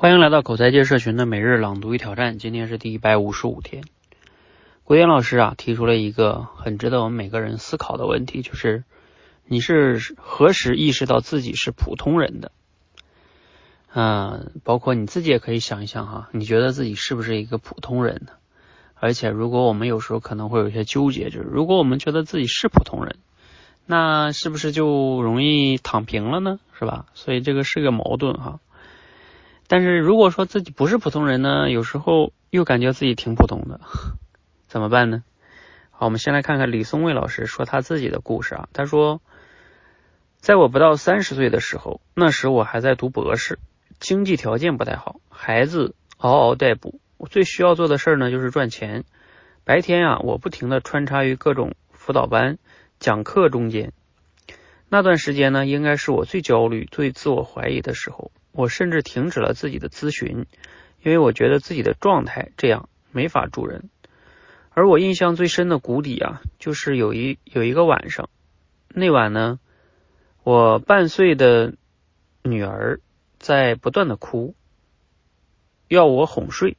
欢迎来到口才界社群的每日朗读与挑战，今天是第一百五十五天。国元老师啊提出了一个很值得我们每个人思考的问题，就是你是何时意识到自己是普通人的？嗯，包括你自己也可以想一想哈，你觉得自己是不是一个普通人呢？而且如果我们有时候可能会有一些纠结，就是如果我们觉得自己是普通人，那是不是就容易躺平了呢？是吧？所以这个是个矛盾哈。但是如果说自己不是普通人呢，有时候又感觉自己挺普通的，怎么办呢？好，我们先来看看李松蔚老师说他自己的故事啊。他说，在我不到三十岁的时候，那时我还在读博士，经济条件不太好，孩子嗷嗷待哺，我最需要做的事儿呢就是赚钱。白天啊，我不停的穿插于各种辅导班、讲课中间。那段时间呢，应该是我最焦虑、最自我怀疑的时候。我甚至停止了自己的咨询，因为我觉得自己的状态这样没法助人。而我印象最深的谷底啊，就是有一有一个晚上，那晚呢，我半岁的女儿在不断的哭，要我哄睡。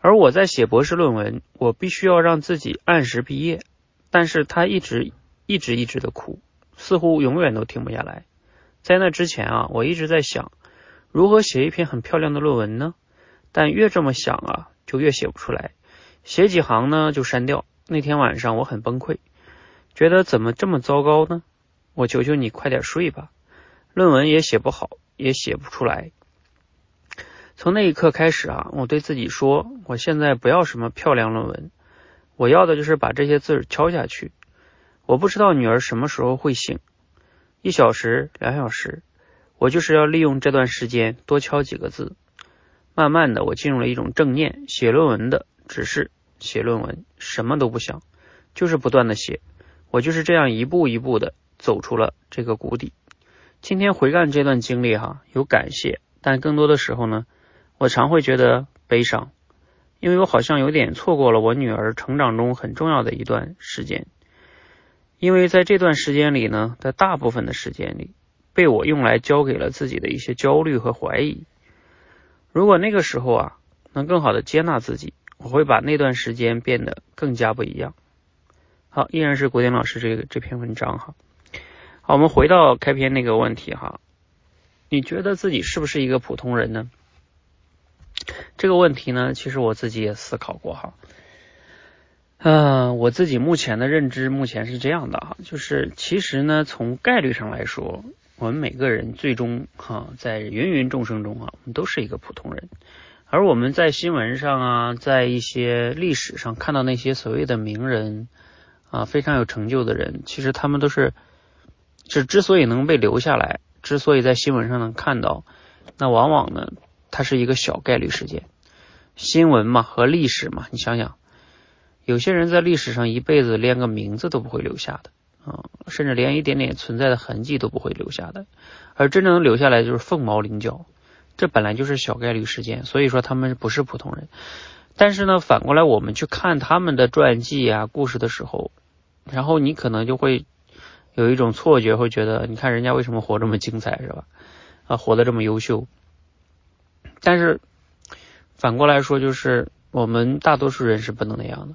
而我在写博士论文，我必须要让自己按时毕业，但是她一直一直一直的哭，似乎永远都停不下来。在那之前啊，我一直在想如何写一篇很漂亮的论文呢？但越这么想啊，就越写不出来，写几行呢就删掉。那天晚上我很崩溃，觉得怎么这么糟糕呢？我求求你快点睡吧，论文也写不好，也写不出来。从那一刻开始啊，我对自己说，我现在不要什么漂亮论文，我要的就是把这些字敲下去。我不知道女儿什么时候会醒。一小时、两小时，我就是要利用这段时间多敲几个字。慢慢的，我进入了一种正念，写论文的只是写论文，什么都不想，就是不断的写。我就是这样一步一步的走出了这个谷底。今天回看这段经历，哈，有感谢，但更多的时候呢，我常会觉得悲伤，因为我好像有点错过了我女儿成长中很重要的一段时间。因为在这段时间里呢，在大部分的时间里，被我用来交给了自己的一些焦虑和怀疑。如果那个时候啊，能更好的接纳自己，我会把那段时间变得更加不一样。好，依然是国典老师这个这篇文章哈。好，我们回到开篇那个问题哈，你觉得自己是不是一个普通人呢？这个问题呢，其实我自己也思考过哈。嗯，我自己目前的认知目前是这样的哈，就是其实呢，从概率上来说，我们每个人最终哈，在芸芸众生中啊，我们都是一个普通人。而我们在新闻上啊，在一些历史上看到那些所谓的名人啊，非常有成就的人，其实他们都是，是之所以能被留下来，之所以在新闻上能看到，那往往呢，它是一个小概率事件。新闻嘛和历史嘛，你想想。有些人在历史上一辈子连个名字都不会留下的啊，甚至连一点点存在的痕迹都不会留下的，而真正留下来就是凤毛麟角，这本来就是小概率事件，所以说他们不是普通人。但是呢，反过来我们去看他们的传记啊、故事的时候，然后你可能就会有一种错觉，会觉得你看人家为什么活这么精彩，是吧？啊，活得这么优秀。但是反过来说，就是我们大多数人是不能那样的。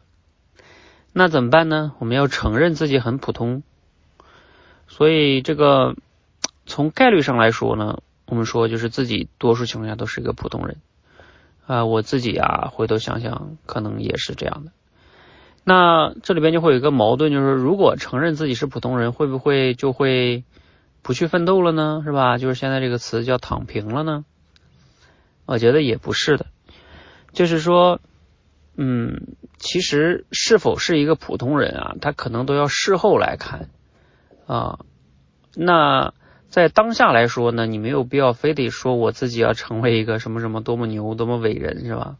那怎么办呢？我们要承认自己很普通，所以这个从概率上来说呢，我们说就是自己多数情况下都是一个普通人啊。我自己啊，回头想想，可能也是这样的。那这里边就会有一个矛盾，就是如果承认自己是普通人，会不会就会不去奋斗了呢？是吧？就是现在这个词叫躺平了呢？我觉得也不是的，就是说。嗯，其实是否是一个普通人啊，他可能都要事后来看啊。那在当下来说呢，你没有必要非得说我自己要成为一个什么什么多么牛、多么伟人，是吧？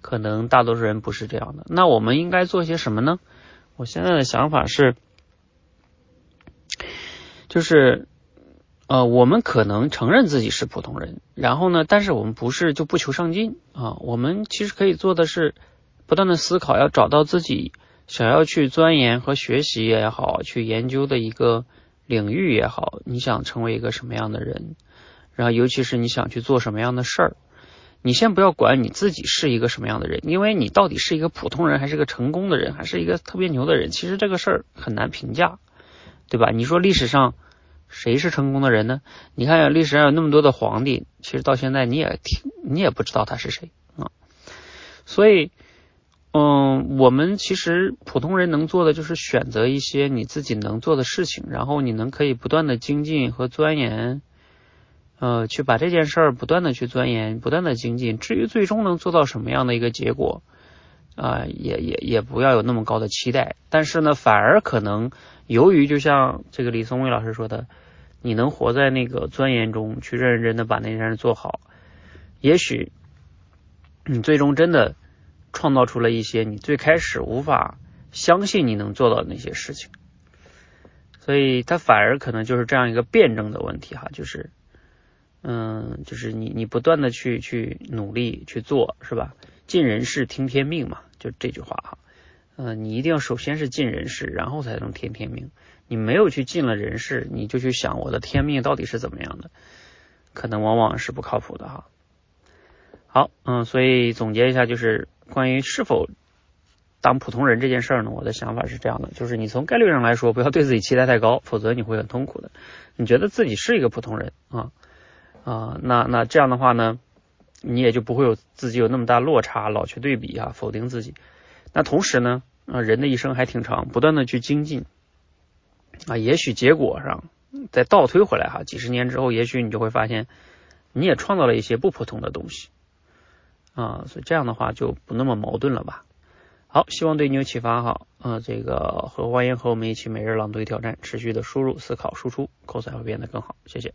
可能大多数人不是这样的。那我们应该做些什么呢？我现在的想法是，就是呃，我们可能承认自己是普通人，然后呢，但是我们不是就不求上进啊。我们其实可以做的是。不断的思考，要找到自己想要去钻研和学习也好，去研究的一个领域也好，你想成为一个什么样的人，然后尤其是你想去做什么样的事儿，你先不要管你自己是一个什么样的人，因为你到底是一个普通人，还是个成功的人，还是一个特别牛的人，其实这个事儿很难评价，对吧？你说历史上谁是成功的人呢？你看历史上有那么多的皇帝，其实到现在你也听你也不知道他是谁啊。所以，嗯，我们其实普通人能做的就是选择一些你自己能做的事情，然后你能可以不断的精进和钻研。呃，去把这件事儿不断的去钻研，不断的精进。至于最终能做到什么样的一个结果，啊，也也也不要有那么高的期待。但是呢，反而可能由于就像这个李松蔚老师说的，你能活在那个钻研中，去认认真真的把那件事做好，也许你最终真的创造出了一些你最开始无法相信你能做到的那些事情。所以，它反而可能就是这样一个辩证的问题哈，就是。嗯，就是你你不断的去去努力去做，是吧？尽人事听天命嘛，就这句话哈。嗯，你一定要首先是尽人事，然后才能听天命。你没有去尽了人事，你就去想我的天命到底是怎么样的，可能往往是不靠谱的哈。好，嗯，所以总结一下，就是关于是否当普通人这件事儿呢，我的想法是这样的，就是你从概率上来说，不要对自己期待太高，否则你会很痛苦的。你觉得自己是一个普通人啊？啊，那那这样的话呢，你也就不会有自己有那么大落差，老去对比啊，否定自己。那同时呢，啊，人的一生还挺长，不断的去精进啊，也许结果上再倒推回来哈，几十年之后，也许你就会发现，你也创造了一些不普通的东西啊，所以这样的话就不那么矛盾了吧。好，希望对你有启发哈，啊，这个和欢迎和我们一起每日朗读挑战，持续的输入、思考、输出，口才会变得更好，谢谢。